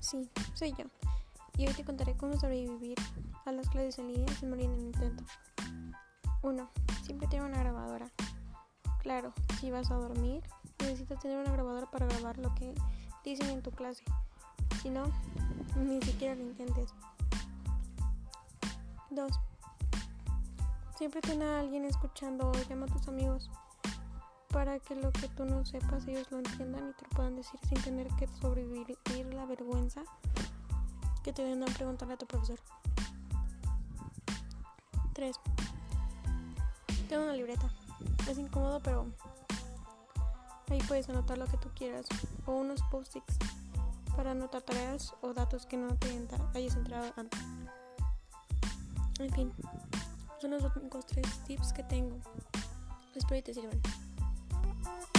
Sí, soy yo. Y hoy te contaré cómo sobrevivir a las clases en línea sin morir en el intento. 1. Siempre tiene una grabadora. Claro, si vas a dormir, necesitas tener una grabadora para grabar lo que dicen en tu clase. Si no, ni siquiera lo intentes. 2. Siempre ten a alguien escuchando o llama a tus amigos para que lo que tú no sepas ellos lo entiendan y te lo puedan decir sin tener que sobrevivir la vergüenza que te den a preguntarle a tu profesor. 3. Tengo una libreta. Es incómodo, pero ahí puedes anotar lo que tú quieras o unos post-its para anotar tareas o datos que no te hayas entrado antes. En fin, son los únicos tres tips que tengo. Espero que te sirvan. Thank you